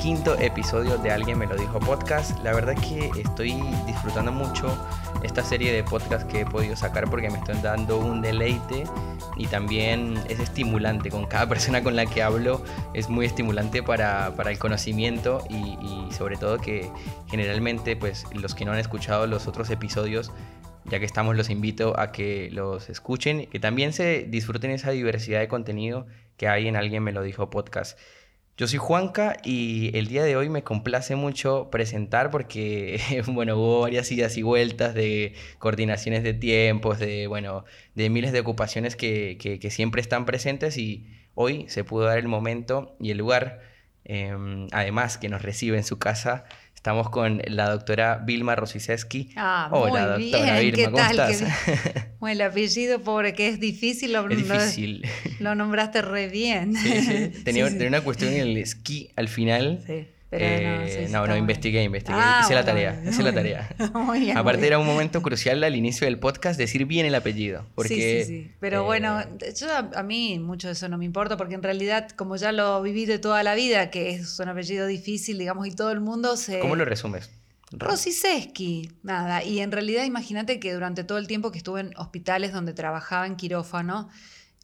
quinto episodio de Alguien me lo dijo podcast. La verdad que estoy disfrutando mucho esta serie de podcast que he podido sacar porque me están dando un deleite y también es estimulante. Con cada persona con la que hablo es muy estimulante para, para el conocimiento y, y sobre todo que generalmente pues los que no han escuchado los otros episodios ya que estamos los invito a que los escuchen, que también se disfruten esa diversidad de contenido que hay en Alguien me lo dijo podcast. Yo soy Juanca y el día de hoy me complace mucho presentar porque, bueno, hubo varias idas y vueltas de coordinaciones de tiempos, de, bueno, de miles de ocupaciones que, que, siempre están presentes y hoy se pudo dar el momento y el lugar, em, además que nos recibe en su casa Estamos con la doctora Vilma Rosiseski. Ah, Hola, muy doctora bien. Vilma, ¿Qué tal? Bueno, el apellido, pobre, que es difícil. Lo, es difícil. Lo, nombraste re bien. Sí, sí. Tenía, tenía una cuestión en el esquí al final. Sí eh, no, no, investigué, investigué. Ah, hice la tarea, hice la tarea. Aparte era un momento crucial al inicio del podcast decir bien el apellido. Porque, sí, sí, sí. Pero bueno, eh, yo, a mí mucho de eso no me importa porque en realidad como ya lo viví de toda la vida, que es un apellido difícil, digamos, y todo el mundo se... ¿Cómo lo resumes? Rosiseski, nada. Y en realidad imagínate que durante todo el tiempo que estuve en hospitales donde trabajaba en quirófano,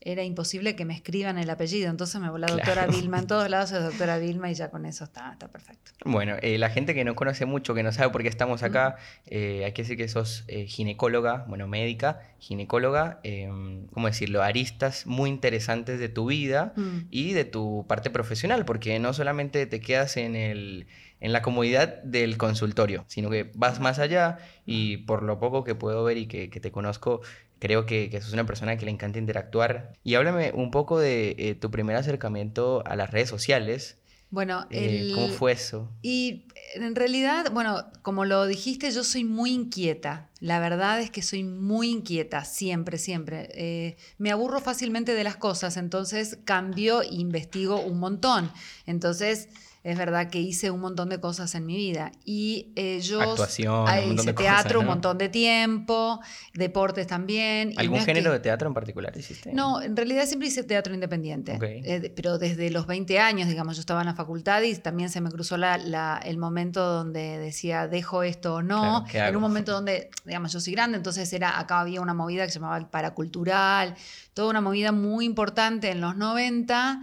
era imposible que me escriban el apellido. Entonces me voló la doctora Vilma. En todos lados es doctora Vilma y ya con eso está, está perfecto. Bueno, eh, la gente que no conoce mucho, que no sabe por qué estamos acá, eh, hay que decir que sos eh, ginecóloga, bueno, médica, ginecóloga, em, ¿cómo decirlo? Aristas muy interesantes de tu vida mm. y de tu parte profesional, porque no solamente te quedas en el en la comodidad del consultorio, sino que vas más allá y por lo poco que puedo ver y que, que te conozco, Creo que, que sos una persona que le encanta interactuar. Y háblame un poco de eh, tu primer acercamiento a las redes sociales. Bueno, eh, ¿cómo fue eso? Y en realidad, bueno, como lo dijiste, yo soy muy inquieta. La verdad es que soy muy inquieta, siempre, siempre. Eh, me aburro fácilmente de las cosas, entonces cambio e investigo un montón. Entonces, es verdad que hice un montón de cosas en mi vida. Y eh, yo Actuación, hice teatro un montón de tiempo, deportes también. ¿Algún género de teatro en particular hiciste? No, en realidad siempre hice teatro independiente. Eh, pero desde los 20 años, digamos, yo estaba en la facultad y también se me cruzó la, el momento donde decía, dejo esto o no. en un momento donde, digamos, yo soy grande, entonces era, acá había una movida que se llamaba el paracultural, toda una movida muy importante en los 90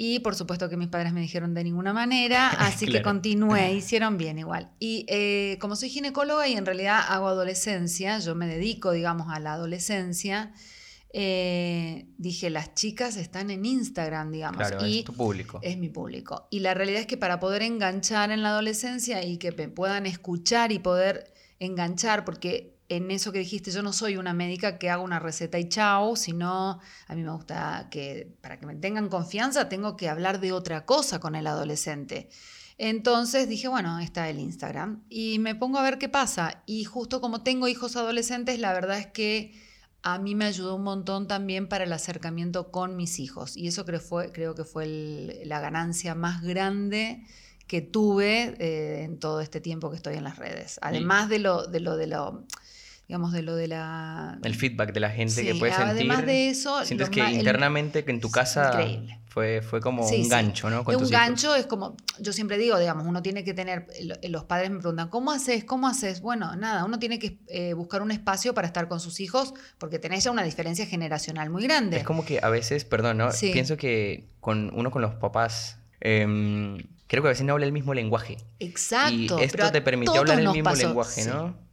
y por supuesto que mis padres me dijeron de ninguna manera, así que continué, hicieron bien igual. Y eh, como soy ginecóloga y en realidad hago adolescencia, yo me dedico, digamos, a la adolescencia, eh, dije, las chicas están en Instagram, digamos. Claro, y es tu público. Es mi público. Y la realidad es que para poder enganchar en la adolescencia y que me puedan escuchar y poder enganchar, porque en eso que dijiste, yo no soy una médica que haga una receta y chao, sino a mí me gusta que para que me tengan confianza tengo que hablar de otra cosa con el adolescente. Entonces dije, bueno, está el Instagram y me pongo a ver qué pasa. Y justo como tengo hijos adolescentes, la verdad es que a mí me ayudó un montón también para el acercamiento con mis hijos. Y eso creo, fue, creo que fue la ganancia más grande que tuve eh, en todo este tiempo que estoy en las redes. Además de lo, de lo, de lo digamos, de lo de la... El feedback de la gente que puede sentir. Además de eso... Sientes que internamente que en tu casa fue, fue como un gancho, ¿no? Con un gancho es como, yo siempre digo, digamos, uno tiene que tener, los padres me preguntan, ¿cómo haces? ¿Cómo haces? Bueno, nada, uno tiene que eh, buscar un espacio para estar con sus hijos porque tenés ya una diferencia generacional muy grande. Es como que a veces, perdón, ¿no? Pienso que con uno con los papás... Em, creo que a veces no habla el mismo lenguaje. Exacto. Y esto te permitió hablar el mismo lenguaje, ¿no?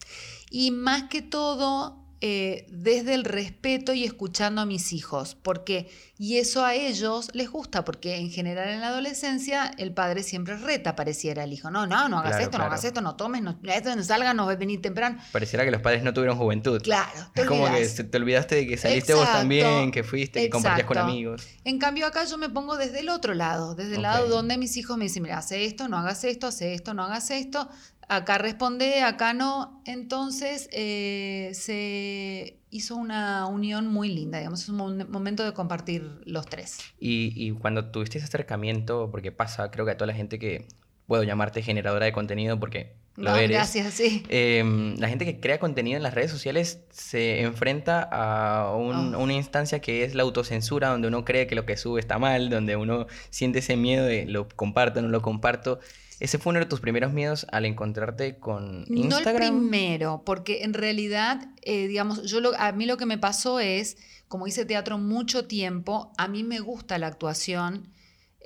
Y más que todo eh, desde el respeto y escuchando a mis hijos, porque y eso a ellos les gusta, porque en general en la adolescencia el padre siempre reta, pareciera el hijo, no, no, no hagas esto, no hagas esto, no tomes, no, esto no salga, no venir temprano. Pareciera que los padres no tuvieron juventud. Claro. es como que te olvidaste de que saliste vos también, que fuiste, que compartías con amigos. En cambio acá yo me pongo desde el otro lado, desde el lado donde mis hijos me dicen, mira, hace esto, no hagas esto, hace esto, no hagas esto, acá responde, acá no. Entonces eh, se hizo una unión muy linda, digamos, es un momento de compartir los tres. Y, cuando tuviste ese acercamiento, porque pasa, creo que a toda la gente que puedo llamarte generadora de contenido, porque lo No, eres. gracias, sí. Em, la gente que crea contenido en las redes sociales se enfrenta a un- Oh. una instancia que es la autocensura, donde uno cree que lo que sube está mal, donde uno siente ese miedo de lo comparto, no lo comparto. ¿Ese fue uno de tus primeros miedos al encontrarte con No el Instagram? primero, porque en realidad, eh, digamos, yo lo- a mí lo que me pasó es, como hice teatro mucho tiempo, a mí me gusta la actuación.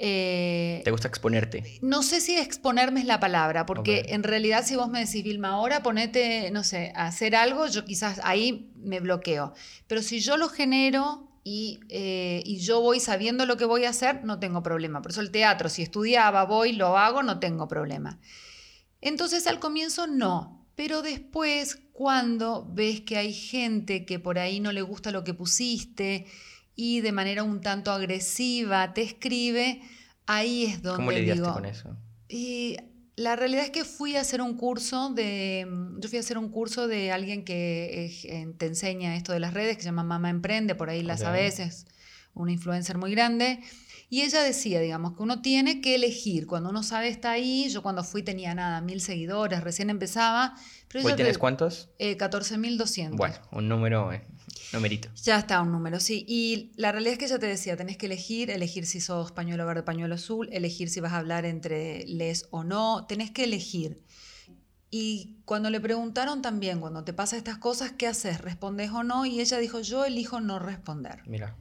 eh, ¿Te gusta exponerte? no sé si exponerme es la palabra, porque en realidad si vos me decís, Vilma, ahora ponete, no sé, a hacer algo, yo quizás ahí me bloqueo. Pero si yo lo genero y, eh, y yo voy sabiendo lo que voy a hacer, no tengo problema. Por eso el teatro, si estudiaba, voy, lo hago, no tengo problema. Entonces al comienzo no, pero después cuando ves que hay gente que por ahí no le gusta lo que pusiste y de manera un tanto agresiva te escribe, ahí es donde ¿Cómo lidiaste digo, con eso? y la realidad es que fui a hacer un curso de, yo fui a hacer un curso de alguien que eh, te enseña esto de las redes, que se llama Mama Emprende, por ahí la Ok. sabes, es una influencer muy grande. Y ella decía, digamos, que uno tiene que elegir. Cuando uno sabe está ahí, yo cuando fui tenía nada, mil seguidores, recién empezaba. Pero ¿Hoy tienes te- cuántos? eh, 14.200. Bueno, un número, eh, numerito. Ya está un número, sí. Y la realidad es que ella te decía, tenés que elegir, elegir si sos pañuelo verde, pañuelo azul, elegir si vas a hablar entre les o no, tenés que elegir. Y cuando le preguntaron también, cuando te pasa estas cosas, ¿qué haces? ¿Respondes o no? Y ella dijo, yo elijo no responder. Mira,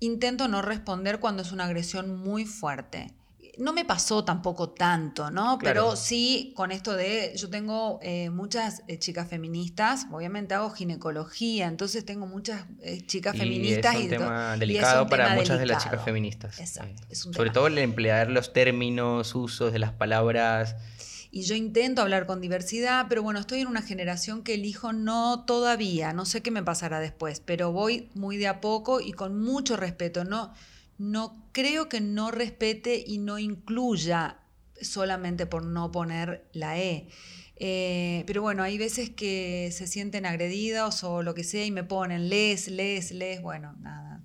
Intento no responder cuando es una agresión muy fuerte. No me pasó tampoco tanto, ¿no? Claro. Pero sí con esto de, yo tengo eh, muchas eh, chicas feministas, obviamente hago ginecología, entonces tengo muchas eh, chicas y feministas. es un y tema y delicado un para tema muchas de las delicado. chicas feministas. Exacto, eh, es un Sobre tema. todo el emplear los términos, usos de las palabras. Y yo intento hablar con diversidad, pero bueno, estoy en una generación que elijo no todavía, no sé qué me pasará después, pero voy muy de a poco y con mucho respeto. No, no creo que no respete y no incluya solamente por no poner la E. Eh, pero bueno, hay veces que se sienten agredidos o lo que sea y me ponen les, les, les. Bueno, nada,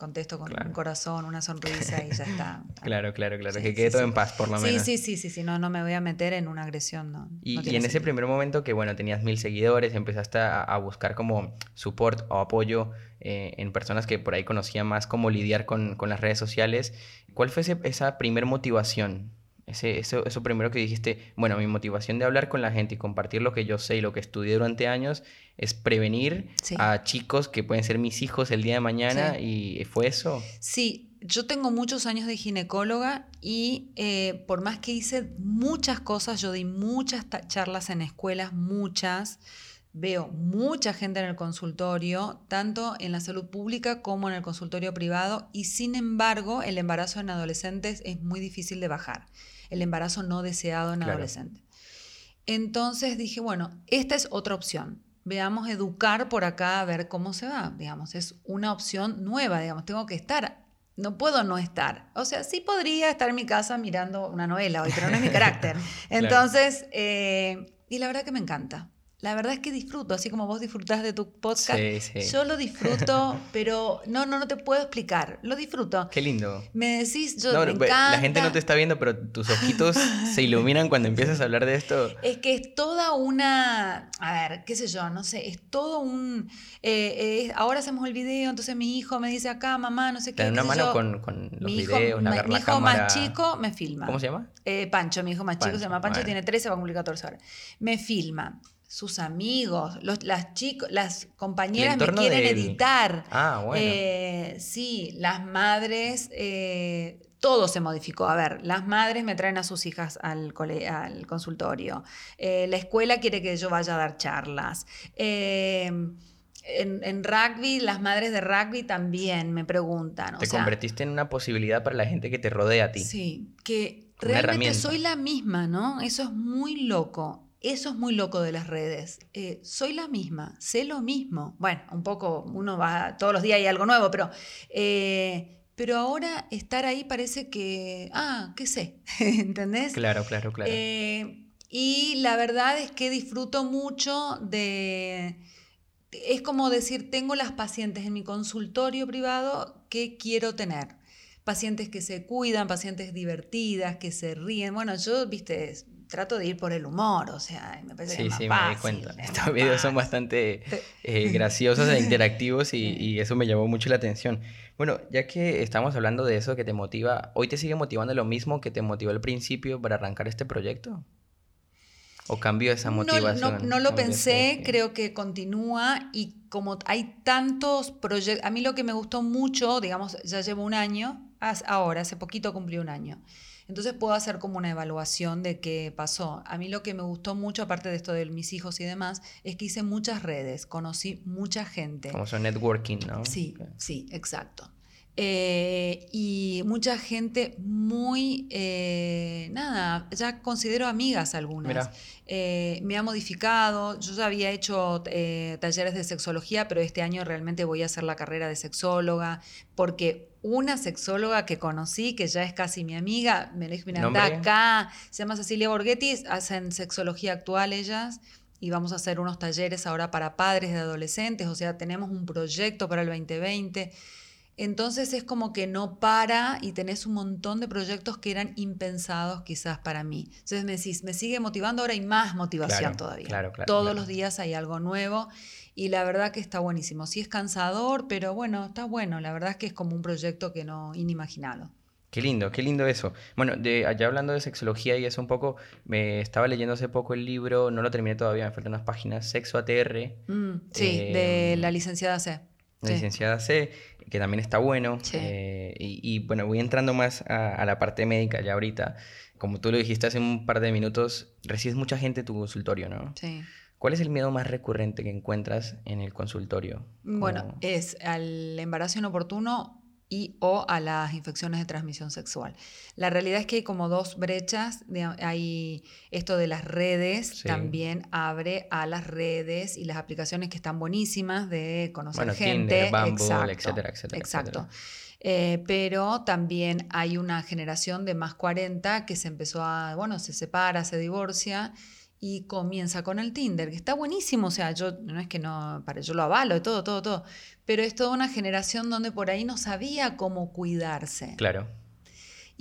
contesto con Claro. un corazón, una sonrisa y ya está. Claro, claro, claro. Sí, que sí, quede todo sí. en paz, por lo Sí, menos. sí, sí, sí, sí, no, no me voy a meter en una agresión, no. Y, no y tiene en ese primer momento que, bueno, tenías mil seguidores, empezaste a, a buscar como support o apoyo eh, en personas que por ahí conocían más cómo lidiar con, con las redes sociales. ¿Cuál fue ese- esa primer motivación? Ese, eso, eso primero que dijiste, bueno, mi motivación de hablar con la gente y compartir lo que yo sé y lo que estudié durante años es prevenir Sí. a chicos que pueden ser mis hijos el día de mañana Sí. y fue eso. Sí, yo tengo muchos años de ginecóloga y eh, por más que hice muchas cosas, yo di muchas charlas en escuelas, muchas, veo mucha gente en el consultorio, tanto en la salud pública como en el consultorio privado, y sin embargo el embarazo en adolescentes es muy difícil de bajar, el embarazo no deseado en Claro. adolescentes. Entonces dije, bueno, esta es otra opción. Veamos educar por acá a ver cómo se va, digamos, es una opción nueva, digamos, tengo que estar, no puedo no estar. O sea, sí podría estar en mi casa mirando una novela hoy, pero no es mi carácter. Entonces, eh, y la verdad que me encanta. La verdad es que disfruto, así como vos disfrutás de tu podcast, Sí, sí. yo lo disfruto, pero no, no, no te puedo explicar, lo disfruto. Qué lindo. Me decís, yo No, me encanta. la gente no te está viendo, pero tus ojitos se iluminan cuando empiezas a hablar de esto. Es que es toda una, a ver, qué sé yo, no sé, es todo un, eh, eh, ahora hacemos el video, entonces mi hijo me dice acá, mamá, no sé qué. Te una mano yo. con, con los mi hijo, videos, agarrar mi la hijo cámara. más chico me filma. ¿Cómo se llama? Eh, Pancho, mi hijo más chico se llama Pancho, tiene 13, va a cumplir 14 ahora. Me filma. Sus amigos, los, las chicos, las compañeras me quieren del- editar. Ah, bueno. Eh, sí, las madres, eh, todo se modificó. A ver, las madres me traen a sus hijas al, cole- al consultorio. Eh, la escuela quiere que yo vaya a dar charlas. Eh, en, en rugby, las madres de rugby también me preguntan. o te sea, convertiste en una posibilidad para la gente que te rodea a ti. Sí, que realmente soy la misma, ¿no? Eso es muy loco. Eso es muy loco de las redes. Eh, soy la misma, sé lo mismo. Bueno, un poco, uno va, todos los días hay algo nuevo, pero, eh, pero ahora estar ahí parece que, ah, ¿qué sé? ¿Entendés? Claro, claro, claro. Eh, y la verdad es que disfruto mucho de... Es como decir, tengo las pacientes en mi consultorio privado que quiero tener. Pacientes que se cuidan, pacientes divertidas, que se ríen. Bueno, yo, viste, trato de ir por el humor, o sea, me parece sí, que es más sí, fácil, me di cuenta. es Estos videos son bastante eh, graciosos e interactivos y, eso me llamó mucho la atención. Bueno, ya que estamos hablando de eso que te motiva, ¿hoy te sigue motivando lo mismo que te motivó al principio para arrancar este proyecto? ¿O cambió esa motivación? No, no lo pensé, ese- creo que continúa y como hay tantos proyectos, a mí lo que me gustó mucho, digamos, ya llevo un año, ahora, hace poquito cumplí un año. Entonces puedo hacer como una evaluación de qué pasó. A mí lo que me gustó mucho, aparte de esto de mis hijos y demás, es que hice muchas redes, conocí mucha gente. Como son networking, ¿no? Sí, sí, exacto. Eh, y mucha gente muy, eh, nada, ya considero amigas algunas. Eh, me ha modificado, yo ya había hecho talleres de sexología, pero este año realmente voy a hacer la carrera de sexóloga, porque una sexóloga que conocí, que ya es casi mi amiga, me ¿Nombre? acá, se llama Cecilia Borghetti, hacen sexología actual ellas, y vamos a hacer unos talleres ahora para padres de adolescentes, o sea, tenemos un proyecto para el 2020. Entonces es como que no para y tenés un montón de proyectos que eran impensados quizás para mí. Entonces me decís, me sigue motivando, ahora hay más motivación Claro, todavía. claro, claro, Todos los días hay algo nuevo y la verdad que está buenísimo. Sí es cansador, pero bueno, está bueno. La verdad es que es como un proyecto que no inimaginado. Qué lindo, qué lindo eso. Bueno, de allá hablando de sexología y eso un poco, me estaba leyendo hace poco el libro, no lo terminé todavía, me faltan unas páginas, Sexo ATR, Mm, sí, de Eh, la licenciada C. Sí. licenciada C, que también está bueno. Sí. eh, y, y, bueno, voy entrando más a, a la parte médica ya ahorita. Como tú lo dijiste hace un par de minutos, recibes mucha gente en tu consultorio, ¿no? Sí. ¿Cuál es el miedo más recurrente que encuentras en el consultorio? Bueno, es al embarazo inoportuno y o a las infecciones de transmisión sexual. La realidad es que hay como dos brechas. de- hay esto de las redes, Sí. también abre a las redes y las aplicaciones que están buenísimas de conocer Bueno, gente. Tinder, Bumble, exacto, etcétera, etcétera, Exacto. etcétera. Eh, pero también hay una generación de más 40 que se empezó a, bueno, se separa, se divorcia y comienza con el Tinder, que está buenísimo, o sea, yo no es que no, para yo lo avalo, todo, todo, todo, pero es toda una generación donde por ahí no sabía cómo cuidarse. Claro.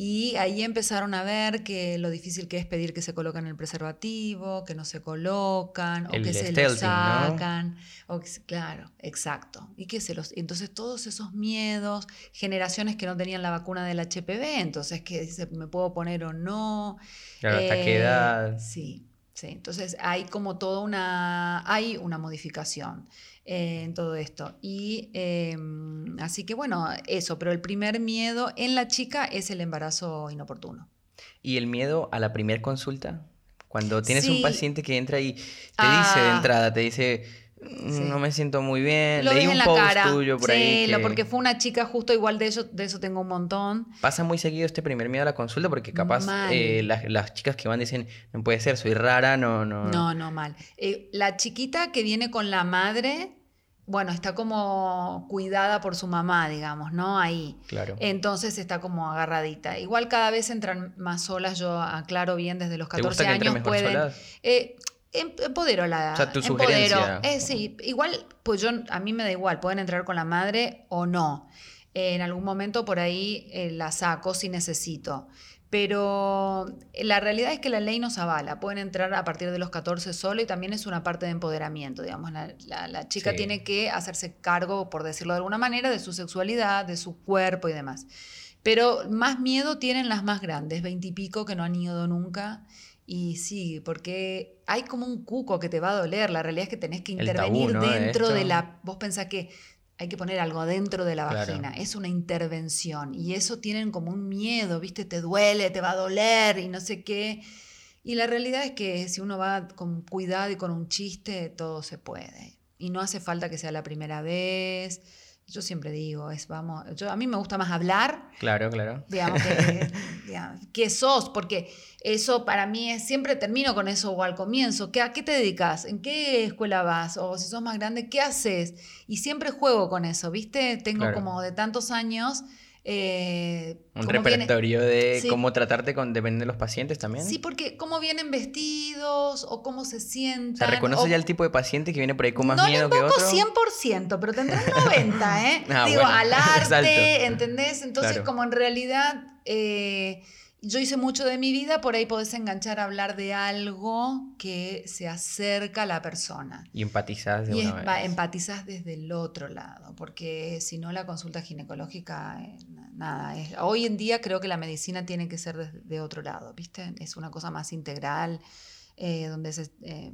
Y ahí empezaron a ver que lo difícil que es pedir que se colocan el preservativo, que no se colocan, o El que se lo stealthing, ¿no? sacan. O que claro, exacto. Y que se los. Entonces, todos esos miedos, generaciones que no tenían la vacuna del HPV, entonces que ¿me puedo poner o no? Claro, ¿hasta qué Eh, edad? Sí, sí. Entonces hay como toda una, hay una modificación eh, en todo esto. Y eh, así que bueno, eso, pero el primer miedo en la chica es el embarazo inoportuno. ¿Y el miedo a la primera consulta? Cuando tienes un paciente que entra y te dice de Ah. entrada, te dice, "Mm, Sí. no me siento muy bien, Lo leí un post cara. tuyo por sí, ahí lo- que porque fue una chica justo igual de eso, de eso tengo un montón. pasa muy seguido este primer miedo a la consulta porque capaz eh, las, las chicas que van dicen, no puede ser, soy rara, no, no. No, no, mal. Eh, la chiquita que viene con la madre, bueno, está como cuidada por su mamá, digamos, ¿no? Ahí. Claro. Entonces está como agarradita. Igual cada vez entran más solas, yo aclaro bien desde los ¿Te 14 gusta que entren años mejor pueden. solas? Eh, empodero la O sea, tu empodero. sugerencia. Eh, sí, igual, pues yo a mí me da igual, pueden entrar con la madre o no. Eh, en algún momento por ahí eh, la saco si necesito. Pero la realidad es que la ley nos avala. Pueden entrar a partir de los 14 solo y también es una parte de empoderamiento. Digamos, la, la- la chica Sí. tiene que hacerse cargo, por decirlo de alguna manera, de su sexualidad, de su cuerpo y demás. Pero más miedo tienen las más grandes, veintipico que no han ido nunca. Y sí, porque hay como un cuco que te va a doler. La realidad es que tenés que tabú, intervenir dentro de la... Vos pensás que hay que poner algo dentro de la Claro. vagina. Es una intervención. Y eso tienen como un miedo, ¿viste? Te duele, te va a doler y no sé qué. Y la realidad es que si uno va con cuidado y con un chiste, todo se puede. Y no hace falta que sea la primera vez. Yo siempre digo, es vamos, yo, a mí me gusta más hablar Claro, claro. digamos, que, digamos, sos, porque eso para mí es, siempre termino con eso o al comienzo, ¿qué, ¿a qué te dedicas? ¿En qué escuela vas? O si sos más grande, ¿qué haces? Y siempre juego con eso, ¿viste? Tengo Claro. como de tantos años... eh, Un viene- repertorio de Sí. cómo tratarte con dependiendo de los pacientes también. Sí, porque cómo vienen vestidos o cómo se sientan. o sea, ¿reconoces o- ya el tipo de paciente que viene por ahí con más no miedo que otro? 100%, pero tendrá un 90, ¿eh? Ah, Digo, bueno, al arte, ¿entendés? Entonces, Claro. como en realidad, eh, yo hice mucho de mi vida, por ahí podés enganchar a hablar de algo que se acerca a la persona. Y empatizás de y una vez. empatizás desde el otro lado, porque si no la consulta ginecológica, eh, nada, es, hoy en día creo que la medicina tiene que ser de, otro lado, ¿viste? Es una cosa más integral, eh, donde se... Eh,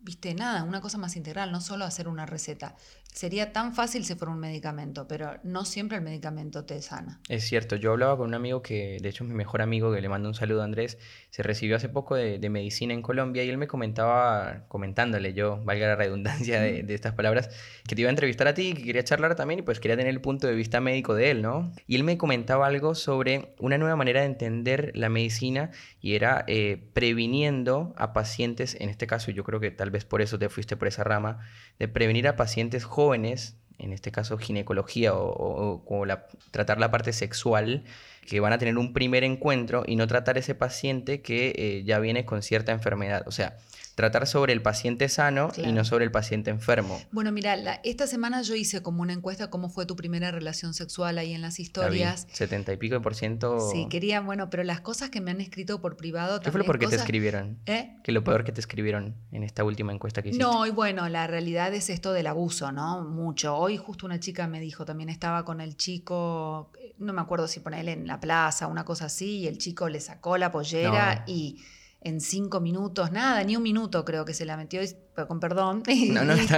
viste, nada, una cosa más integral, no solo hacer una receta. Sería tan fácil si fuera un medicamento, pero no siempre el medicamento te sana. Es cierto, yo hablaba con un amigo que, de hecho es mi mejor amigo, que le mando un saludo a Andrés, se recibió hace poco de, de medicina en Colombia y él me comentaba, comentándole yo, valga la redundancia de, de, estas palabras, que te iba a entrevistar a ti, que quería charlar también y pues quería tener el punto de vista médico de él, ¿no? Y él me comentaba algo sobre una nueva manera de entender la medicina y era eh, previniendo a pacientes, en este caso yo creo que tal vez por eso te fuiste por esa rama, de prevenir a pacientes jóvenes, en este caso ginecología o la, tratar la parte sexual, que van a tener un primer encuentro y no tratar ese paciente que eh, ya viene con cierta enfermedad. O sea, tratar sobre el paciente sano claro. y no sobre el paciente enfermo. Bueno, mira, la, esta semana yo hice como una encuesta cómo fue tu primera relación sexual ahí en las historias. Setenta y pico por ciento. Sí, quería, bueno, pero las cosas que me han escrito por privado. ¿Qué fue lo peor cosas... que te escribieron? ¿Eh? ¿Qué lo peor que te escribieron en esta última encuesta que hiciste? No, y bueno, la realidad es esto del abuso, ¿no? Mucho. Hoy justo una chica me dijo, también estaba con el chico, no me acuerdo si ponerle en la plaza, una cosa así, y el chico le sacó la pollera no. y en cinco minutos, nada, ni un minuto creo que se la metió, con perdón, y no, no, listo.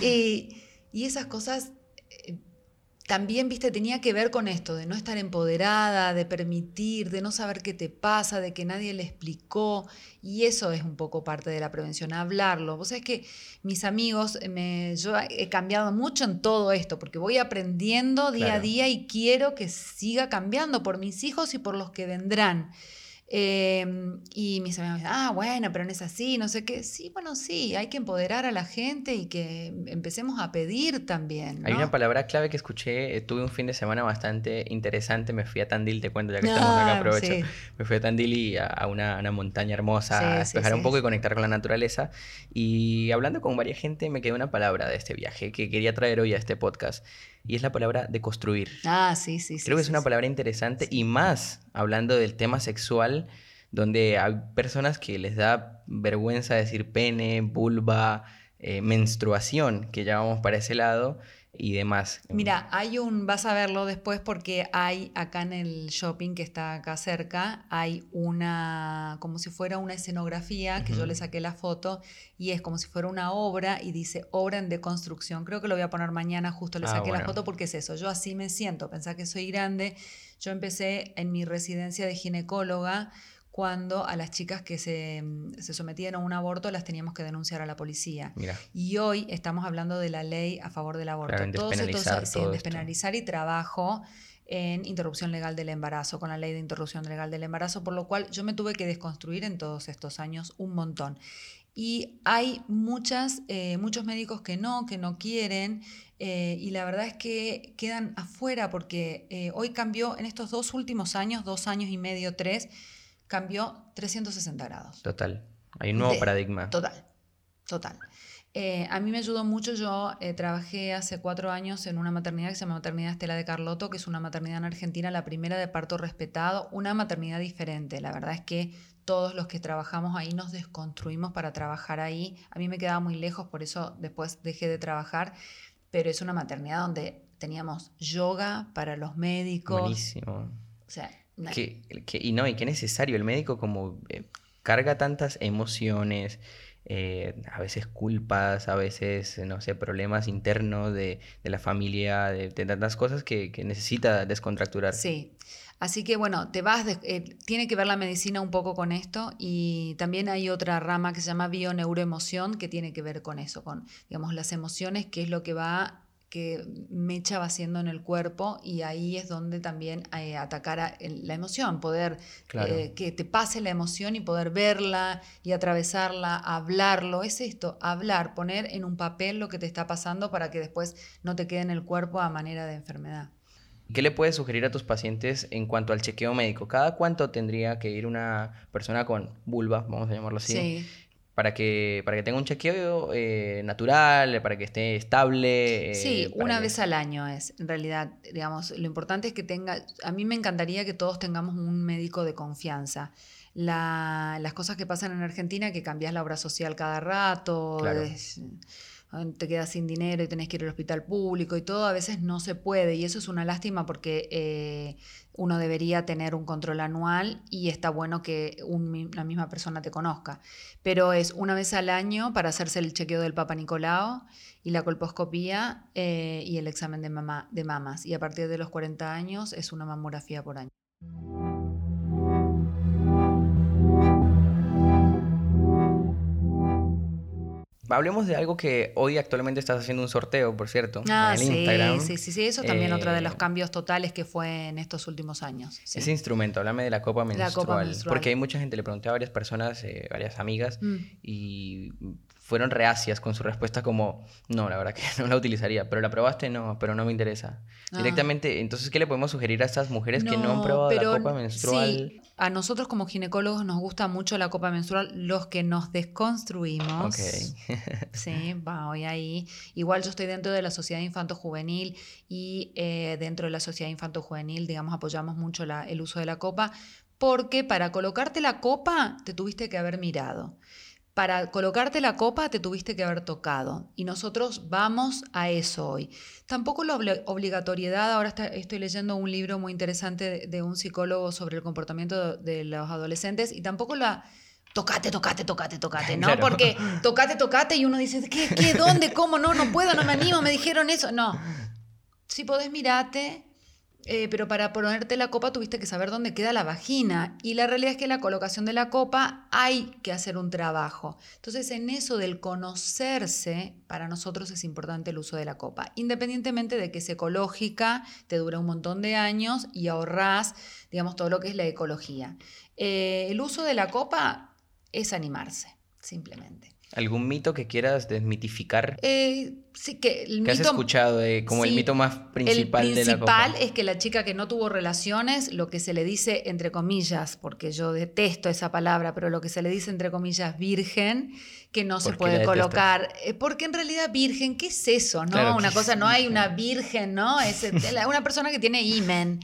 Y, y, esas cosas eh, también, viste, tenía que ver con esto, de no estar empoderada, de permitir, de no saber qué te pasa, de que nadie le explicó, y eso es un poco parte de la prevención, hablarlo. Vos sabés que mis amigos, me, yo he cambiado mucho en todo esto, porque voy aprendiendo día claro. a día y quiero que siga cambiando por mis hijos y por los que vendrán. Eh, y mis amigos me dicen, ah, bueno, pero no es así, no sé qué. Sí, bueno, sí, hay que empoderar a la gente y que empecemos a pedir también. ¿no? Hay una palabra clave que escuché, eh, tuve un fin de semana bastante interesante, me fui a Tandil, te cuento, ya que estamos acá, aprovecho. Sí. Me fui a Tandil y a, a una, una, montaña hermosa, sí, a despejar sí, un poco y conectar con la naturaleza. Y hablando con varias gente, me quedó una palabra de este viaje que quería traer hoy a este podcast y es la palabra de construir. Ah, sí, sí, sí. Creo que es una palabra interesante y más hablando del tema sexual, donde hay personas que les da vergüenza decir pene, vulva, eh, menstruación, que ya vamos para ese lado y demás. Mira, hay un, vas a verlo después porque hay acá en el shopping que está acá cerca, hay una, como si fuera una escenografía, que uh -huh. yo le saqué la foto, y es como si fuera una obra y dice obra en deconstrucción. Creo que lo voy a poner mañana, justo le saqué ah, bueno. la foto porque es eso, yo así me siento, pensá que soy grande. Yo empecé en mi residencia de ginecóloga cuando a las chicas que se, se, sometían a un aborto las teníamos que denunciar a la policía. Mira. Y hoy estamos hablando de la ley a favor del aborto. Claro, en despenalizar, sí, en despenalizar y trabajo en interrupción legal del embarazo, con la ley de interrupción legal del embarazo, por lo cual yo me tuve que desconstruir en todos estos años un montón. Y hay muchas, eh, muchos médicos que no, que no quieren, eh, y la verdad es que quedan afuera porque eh, hoy cambió en estos dos últimos años, dos años y medio, tres, cambió 360 grados. Total. Hay un nuevo de, paradigma. Total, total. Eh, a mí me ayudó mucho, yo eh, trabajé hace cuatro años en una maternidad que se llama Maternidad Estela de Carlotto, que es una maternidad en Argentina, la primera de parto respetado, una maternidad diferente. La verdad es que todos los que trabajamos ahí nos desconstruimos para trabajar ahí. A mí me quedaba muy lejos, por eso después dejé de trabajar, pero es una maternidad donde teníamos yoga para los médicos. Buenísimo. O sea, que, que, y no, y qué necesario. El médico como eh, carga tantas emociones, eh, a veces culpas, a veces, no sé, problemas internos de, de la familia, de, de, tantas cosas que, que, necesita descontracturar. Sí. Así que bueno, te vas, de, eh, tiene que ver la medicina un poco con esto y también hay otra rama que se llama bioneuroemoción que tiene que ver con eso, con digamos las emociones, que es lo que va que Mecha va haciendo en el cuerpo y ahí es donde también eh, atacar a la emoción, poder claro. eh, que te pase la emoción y poder verla y atravesarla, hablarlo, es esto, hablar, poner en un papel lo que te está pasando para que después no te quede en el cuerpo a manera de enfermedad. ¿Qué le puedes sugerir a tus pacientes en cuanto al chequeo médico? ¿Cada cuánto tendría que ir una persona con vulva, vamos a llamarlo así, sí para que, para que tenga un chequeo eh, natural, para que esté estable. Eh, sí, una vez al año es, en realidad, digamos, lo importante es que tenga, a mí me encantaría que todos tengamos un médico de confianza. las cosas que pasan en Argentina, que cambias la obra social cada rato, te quedas sin dinero y tenés que ir al hospital público y todo, a veces no se puede. Y eso es una lástima porque eh, uno debería tener un control anual y está bueno que una misma persona te conozca. Pero es una vez al año para hacerse el chequeo del Papa Nicolau y la colposcopía eh, y el examen de, mama, de mamas. Y a partir de los 40 años es una mamografía por año. Hablemos de algo que hoy actualmente estás haciendo un sorteo, por cierto, ah, en Instagram. Sí, sí, sí, eso también otro de los eh, cambios totales que fue en estos últimos años. Ese instrumento, háblame de la copa menstrual. La copa menstrual. Porque hay mucha gente, le pregunté a varias personas, eh, varias amigas, mm. y fueron reacias con su respuesta como, no, la verdad que no la utilizaría, pero la probaste, no, pero no me interesa. Ah. Directamente, entonces, ¿qué le podemos sugerir a estas mujeres que no han probado la copa menstrual? Sí. A nosotros como ginecólogos nos gusta mucho la copa menstrual, los que nos desconstruimos. Ok. sí, va, hoy ahí. Igual yo estoy dentro de la Sociedad Infanto-Juvenil y eh, dentro de la Sociedad Infanto-Juvenil, digamos, apoyamos mucho el uso de la copa, porque para colocarte la copa te tuviste que haber mirado para colocarte la copa te tuviste que haber tocado y nosotros vamos a eso hoy. Tampoco la obligatoriedad, ahora estoy leyendo un libro muy interesante de, un psicólogo sobre el comportamiento de, los adolescentes y tampoco la tocate, tocate, tocate, tocate, ¿no? Porque tocate, tocate y uno dice, ¿qué, qué, dónde, cómo, no, no puedo, no me animo, me dijeron eso. No, si podés mirate, eh, pero para ponerte la copa tuviste que saber dónde queda la vagina. Y la realidad es que la colocación de la copa hay que hacer un trabajo. Entonces, en eso del conocerse, para nosotros es importante el uso de la copa. Independientemente de que es ecológica, te dura un montón de años y ahorrás, digamos, todo lo que es la ecología. Eh, el uso de la copa es animarse, simplemente. ¿Algún mito que quieras desmitificar? Eh, sí, que el ¿Qué has escuchado como el mito más principal, de la principal es que la chica que no tuvo relaciones, lo que se le dice entre comillas, porque yo detesto esa palabra, pero lo que se le dice entre comillas virgen, que no se puede colocar, eh, porque en realidad virgen, ¿qué es eso? No, una cosa, no hay una virgen, ¿no? Es una persona que tiene imen.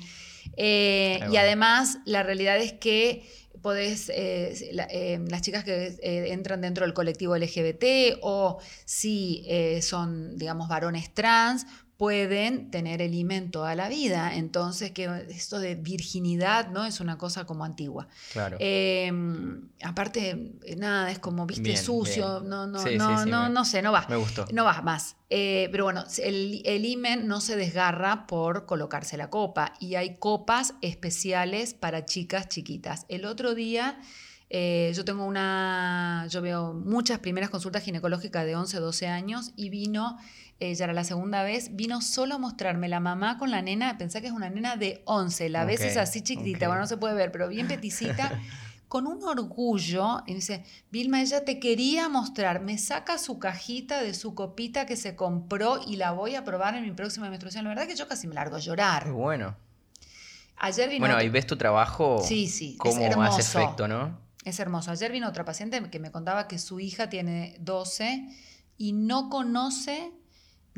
Eh, y además la realidad es que podés, eh, eh, las chicas que eh, entran dentro del colectivo LGBT o si son, digamos, varones trans, pueden tener el imen toda la vida. Entonces, que esto de virginidad, ¿no? Es una cosa como antigua. Claro. Em, aparte, nada, es como, viste, sucio. No, no, no, no, no sé, no va. Me gustó. No va más. Eh, pero bueno, el, el imen no se desgarra por colocarse la copa. Y hay copas especiales para chicas chiquitas. El otro día. Eh, yo tengo una, yo veo muchas primeras consultas ginecológicas de 11, 12 años y vino ella ya era la segunda vez, vino solo a mostrarme la mamá con la nena, pensá que es una nena de 11, la vez es así chiquitita, bueno, no se puede ver, pero bien peticita, con un orgullo, y dice, Vilma, ella te quería mostrar, me saca su cajita de su copita que se compró y la voy a probar en mi próxima menstruación. La verdad que yo casi me largo a llorar. bueno. Ayer vino bueno, ahí ves tu trabajo, sí, sí, cómo es hace efecto, ¿no? Es hermoso. Ayer vino otra paciente que me contaba que su hija tiene 12 y no conoce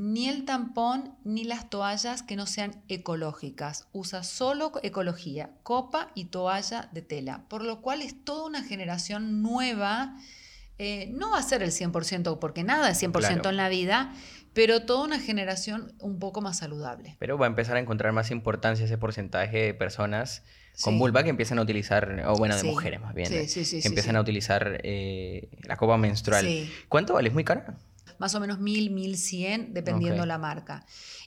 ni el tampón ni las toallas que no sean ecológicas. Usa solo ecología, copa y toalla de tela, por lo cual es toda una generación nueva. Eh, no va a ser el 100% porque nada es 100% en la vida, pero toda una generación un poco más saludable. Pero va a empezar a encontrar más importancia ese porcentaje de personas con vulva que empiezan a utilizar, o bueno, de mujeres más bien, que empiezan a utilizar eh, la copa menstrual. ¿Cuánto vale? ¿Es muy cara? Más o menos 1000, 1100, dependiendo la marca.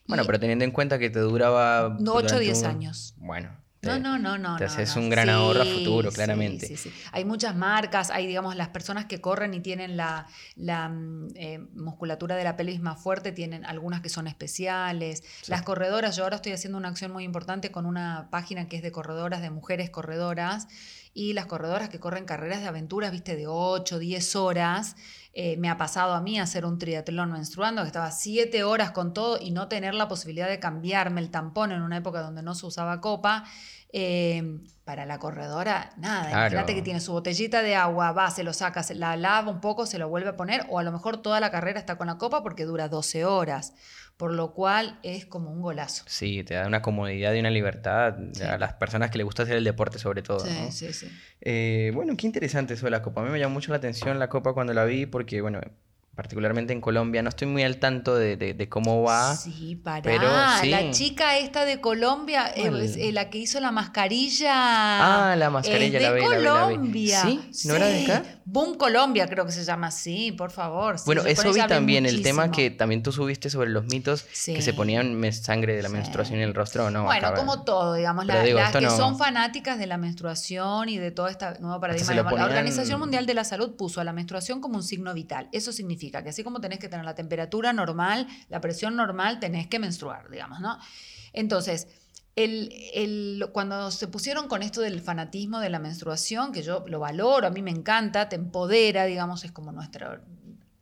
Bueno, pero teniendo en cuenta que te duraba... 8 o 10 años. Bueno. no, no, no, no. Te haces un gran ahorro a futuro, claramente. Sí, sí, Hay muchas marcas, hay, digamos, las personas que corren y tienen la, la mm, eh, musculatura de la pelvis más fuerte, tienen algunas que son especiales. Las corredoras, yo ahora estoy haciendo una acción muy importante con una página que es de corredoras, de mujeres corredoras, y las corredoras que corren carreras de aventuras, viste, de 8, 10 horas. Eh, me ha pasado a mí hacer un triatlón menstruando, que estaba 7 horas con todo y no tener la posibilidad de cambiarme el tampón en una época donde no se usaba copa. Eh, para la corredora, nada. Claro. Imagínate que tiene su botellita de agua, va, se lo saca, se la lava un poco, se lo vuelve a poner, o a lo mejor toda la carrera está con la copa porque dura 12 horas, por lo cual es como un golazo. Sí, te da una comodidad y una libertad Sí. a las personas que les gusta hacer el deporte sobre todo. Sí, ¿no? sí, sí. Eh, bueno, qué interesante eso de la copa. A mí me llamó mucho la atención la copa cuando la vi porque, bueno, particularmente en Colombia, no estoy muy al tanto de, de- de cómo va. Sí, pará. pero sí. La chica esta de Colombia, eh, eh, la que hizo la mascarilla. Ah, la mascarilla, es la de vi, la vi, la vi. Colombia. ¿Sí? ¿No era de acá? Boom Colombia, creo que se llama así, por favor. Sí, Bueno, eso vi también, el tema que también tú subiste sobre los mitos que se ponían sangre de la menstruación en el rostro, ¿no? Bueno, como todo, digamos, la- digo, las que no- son fanáticas de la menstruación y de todo este nuevo paradigma. La Organización Mundial de la Salud puso a la menstruación como un signo vital. Eso significa que así como tenés que tener la temperatura normal, la presión normal, tenés que menstruar, digamos, ¿no? Entonces, el, el- cuando se pusieron con esto del fanatismo de la menstruación, que yo lo valoro, a mí me encanta, te empodera, digamos, es como nuestra...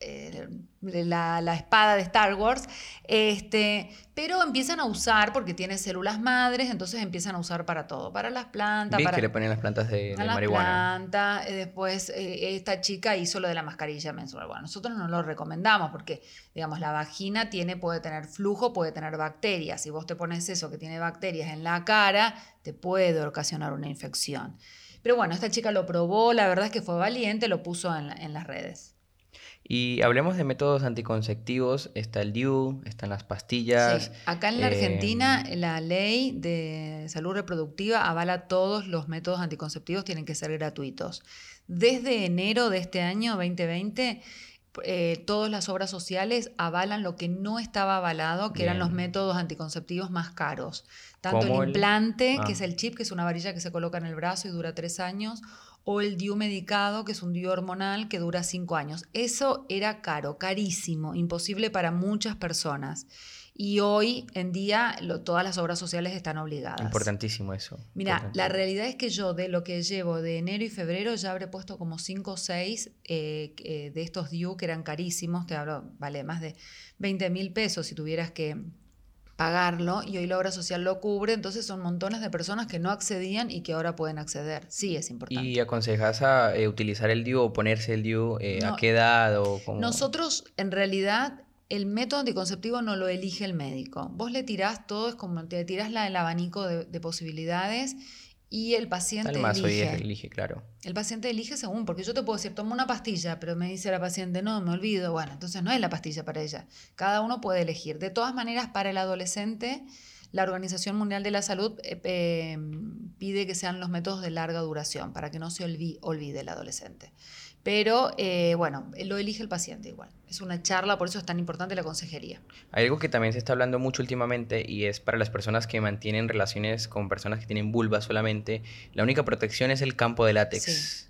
eh, la, la espada de Star Wars, este, pero empiezan a usar, porque tiene células madres, entonces empiezan a usar para todo, para las plantas, para que le ponían las plantas de, a de las marihuana. plantas, eh, después eh, esta chica hizo lo de la mascarilla menstrual. Bueno, nosotros no lo recomendamos porque, digamos, la vagina tiene, puede tener flujo, puede tener bacterias. Si vos te pones eso que tiene bacterias en la cara, te puede ocasionar una infección. Pero bueno, esta chica lo probó, la verdad es que fue valiente, lo puso en las redes. Y hablemos de métodos anticonceptivos. Está el DIU, están las pastillas. Sí, Acá en la eh, Argentina la ley de salud reproductiva avala todos los métodos anticonceptivos, tienen que ser gratuitos. Desde enero de este año 2020, eh, todas las obras sociales avalan lo que no estaba avalado, que eran los métodos anticonceptivos más caros. Tanto el el- implante, Ah. que es el chip, que es una varilla que se coloca en el brazo y dura tres años, o el DIU medicado, que es un DIU hormonal que dura cinco años. Eso era caro, carísimo, imposible para muchas personas. Y hoy en día lo- todas las obras sociales están obligadas. Importantísimo eso. Mira, la realidad es que yo de lo que llevo de enero y febrero ya habré puesto como 5 o 6 de estos DIU que eran carísimos, te hablo, vale, más de 20 mil pesos si tuvieras que pagarlo y hoy la obra social lo cubre, entonces son montones de personas que no accedían y que ahora pueden acceder. Sí, es importante. ¿Y aconsejas a eh, utilizar el DIU o ponerse el DIU eh, a qué edad o cómo? Nosotros, en realidad, el método anticonceptivo no lo elige el médico. Vos le tirás todo, es como te tirás la, el abanico de, de posibilidades y el paciente y elige. elige, claro. El paciente elige según, porque yo te puedo decir, toma una pastilla, pero me dice la paciente, no, me olvido. Bueno, entonces no es la pastilla para ella. Cada uno puede elegir. De todas maneras, para el adolescente, la Organización Mundial de la Salud eh, eh, pide que sean los métodos de larga duración, para que no se olvi- olvide el adolescente. Pero eh, bueno, lo elige el paciente igual. Es una charla, por eso es tan importante la consejería. Hay algo que también se está hablando mucho últimamente y es para las personas que mantienen relaciones con personas que tienen vulva solamente. La única protección es el campo de látex. Sí.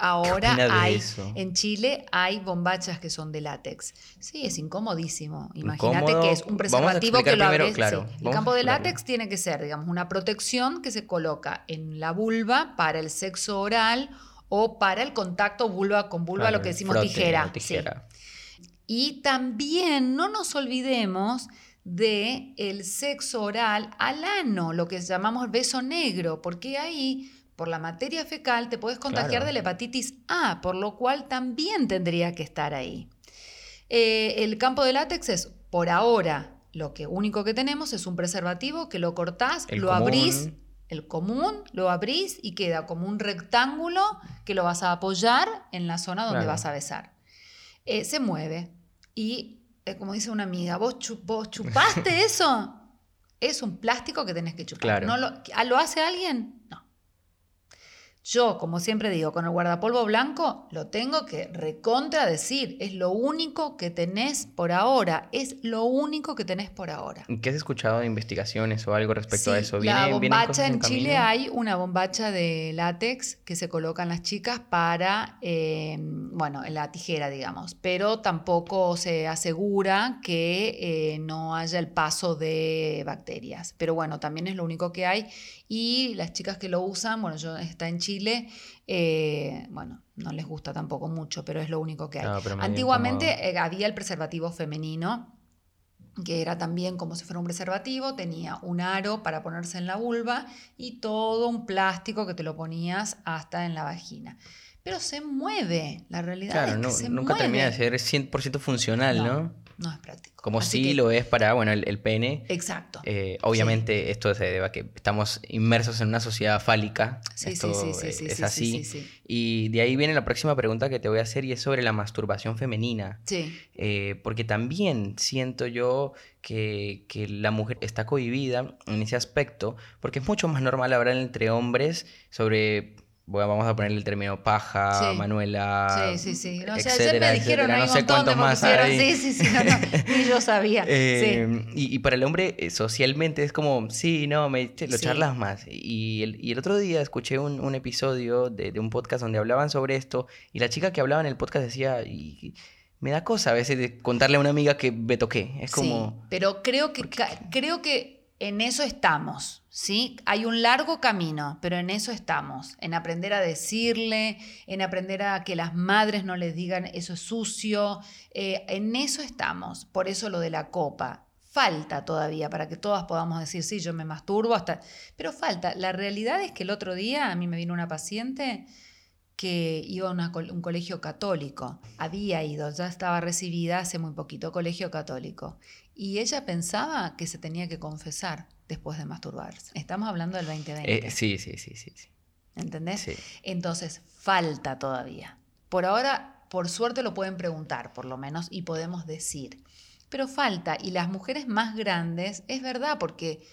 Ahora hay, eso? en Chile hay bombachas que son de látex. Sí, es incomodísimo. Imagínate que es un preservativo que lo primero, abres. claro, sí. El campo de látex tiene que ser, digamos, una protección que se coloca en la vulva para el sexo oral o para el contacto vulva con vulva, Claro, lo que decimos frote, tijera. sí. Y también no nos olvidemos de el sexo oral al ano, lo que llamamos beso negro, porque ahí por la materia fecal te puedes contagiar Claro. de la hepatitis A, por lo cual también tendría que estar ahí. Eh, el campo de látex es, por ahora, lo que único que tenemos es un preservativo que lo cortás, El lo común. abrís, el común, lo abrís y queda como un rectángulo que lo vas a apoyar en la zona donde Claro. vas a besar. Eh, se mueve y, eh, como dice una amiga, ¿vos, vos chupaste eso? Es un plástico que tenés que chupar. Claro. ¿No lo, ¿Lo hace alguien? Yo, como siempre digo, con el guardapolvo blanco lo tengo que recontra decir. Es lo único que tenés por ahora. Es lo único que tenés por ahora. ¿Qué has escuchado de investigaciones o algo respecto a eso? la ¿Viene- vienen bombacha cosas en Chile hay una bombacha de látex que se colocan las chicas para, eh, bueno, en la tijera, digamos, pero tampoco se asegura que eh, no haya el paso de bacterias. Pero bueno, también es lo único que hay. Y las chicas que lo usan, bueno, yo está en Chile, eh, bueno, no les gusta tampoco mucho, pero es lo único que hay. Ah, Antiguamente eh, había el preservativo femenino que era también como si fuera un preservativo, tenía un aro para ponerse en la vulva y todo un plástico que te lo ponías hasta en la vagina. Pero se mueve, la realidad es que se nunca termina de ser 100% funcional, ¿no? no es práctico. Como si lo es para, bueno, el, pene. Exacto. Eh, obviamente esto se debe a que estamos inmersos en una sociedad fálica. Sí, esto sí, sí, sí, es así. Y de ahí viene la próxima pregunta que te voy a hacer y es sobre la masturbación femenina. Sí. Eh, porque también siento yo que, que, la mujer está cohibida en ese aspecto, porque es mucho más normal hablar entre hombres sobre bueno, vamos a ponerle el término paja, Manuela. Sí, sí, sí. No, me dijeron no sé cuántos más Sí, sí, sí, ni yo sabía. Eh, y, para el hombre, eh, socialmente es como, sí, no, me, lo charlas más. Y el, y el, otro día escuché un, un episodio de, de, un podcast donde hablaban sobre esto, y la chica que hablaba en el podcast decía. Y, me da cosa a veces de contarle a una amiga que me toqué. Es como. Sí, pero creo que, creo que en eso estamos, ¿sí? Hay un largo camino, pero en eso estamos, en aprender a decirle, en aprender a que las madres no les digan eso es sucio, eh, en eso estamos, por eso lo de la copa. Falta todavía para que todas podamos decir, sí, yo me masturbo hasta... Pero falta. La realidad es que el otro día a mí me vino una paciente que iba a un colegio católico. Había ido, ya estaba recibida hace muy poquito, colegio católico. Y ella pensaba que se tenía que confesar después de masturbarse. Estamos hablando del 2020. Eh, sí, sí, sí, sí. ¿Entendés? Entonces, falta todavía. Por ahora, por suerte lo pueden preguntar, por lo menos, y podemos decir. Pero falta, y las mujeres más grandes, es verdad, porque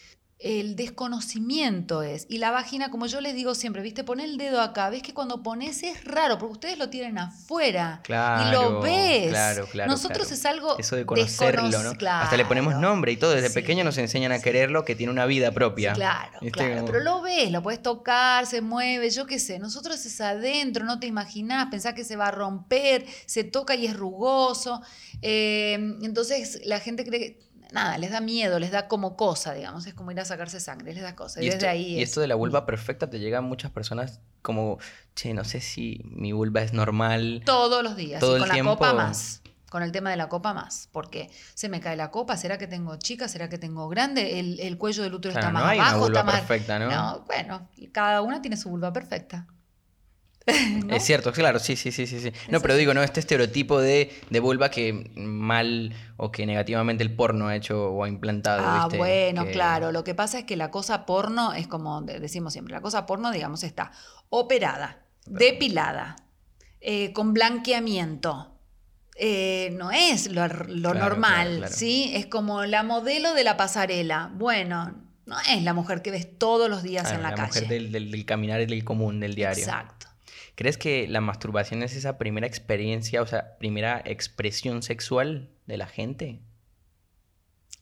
el desconocimiento es. Y la vagina, como yo les digo siempre, viste, pon el dedo acá, ves que cuando pones es raro, porque ustedes lo tienen afuera y lo ves. Claro, claro. Nosotros es algo. Eso de conocerlo, ¿no? Hasta le ponemos nombre y todo. Desde pequeño nos enseñan a quererlo, que tiene una vida propia. claro, claro. Pero lo ves, lo puedes tocar, se mueve, yo qué sé. Nosotros es adentro, no te imaginás, pensás que se va a romper, se toca y es rugoso. Eh, entonces la gente cree nada, les da miedo, les da como cosa, digamos, es como ir a sacarse sangre, les da cosa. Y, esto, ahí y esto de la vulva perfecta te llega a muchas personas como, che, no sé si mi vulva es normal. Todos los días, todo y con la copa más. Con el tema de la copa más, porque se me cae la copa, ¿será que tengo chica? ¿Será que tengo grande? El, cuello del útero está más hay abajo, una vulva está perfecta, ¿no? No, bueno, cada una tiene su vulva perfecta. Es cierto, claro, sí, sí, sí, sí. No, pero digo, ¿no? Este estereotipo de, de, vulva que mal o que negativamente el porno ha hecho o ha implantado. Ah, bueno, claro. Lo que pasa es que la cosa porno es como decimos siempre, la cosa porno, digamos, está operada, depilada, eh, con blanqueamiento. Eh, no es lo, normal, ¿sí? Es como la modelo de la pasarela. Bueno, no es la mujer que ves todos los días en la, calle. La mujer del, del, del caminar, del común, del diario. Exacto. ¿Crees que la masturbación es esa primera experiencia, o sea, primera expresión sexual de la gente?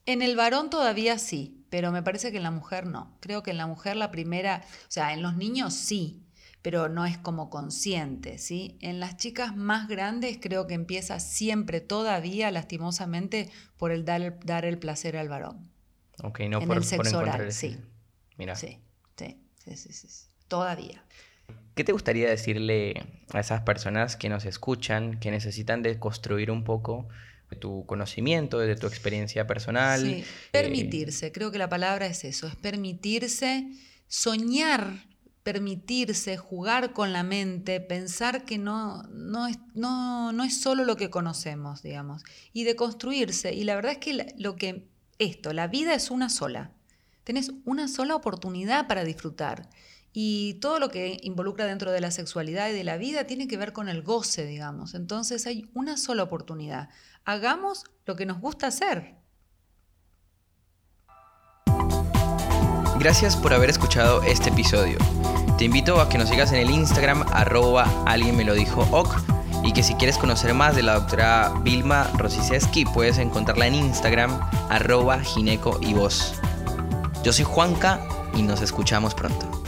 En el varón todavía sí, pero me parece que en la mujer no. Creo que en la mujer la primera, o sea, en los niños sí, pero no es como consciente, ¿sí? En las chicas más grandes creo que empieza siempre, todavía, lastimosamente, por el dar, dar el placer al varón. Ok, no por, el sexo oral, sí. Mira. Sí, sí, sí, sí, sí. Todavía. ¿Qué te gustaría decirle a esas personas que nos escuchan, que necesitan de construir un poco de tu conocimiento, de tu experiencia personal? Sí, eh, permitirse, creo que la palabra es eso, es permitirse soñar, permitirse jugar con la mente, pensar que no, no, es, no, no es solo lo que conocemos, digamos, y de construirse. Y la verdad es que lo que esto, la vida es una sola. Tenés una sola oportunidad para disfrutar. Y todo lo que involucra dentro de la sexualidad y de la vida tiene que ver con el goce, digamos. Entonces hay una sola oportunidad. Hagamos lo que nos gusta hacer. Gracias por haber escuchado este episodio. Te invito a que nos sigas en el Instagram arroba alguien me lo dijo ok y que si quieres conocer más de la doctora Vilma Rosiceski puedes encontrarla en Instagram arroba gineco y voz. Yo soy Juanca y nos escuchamos pronto.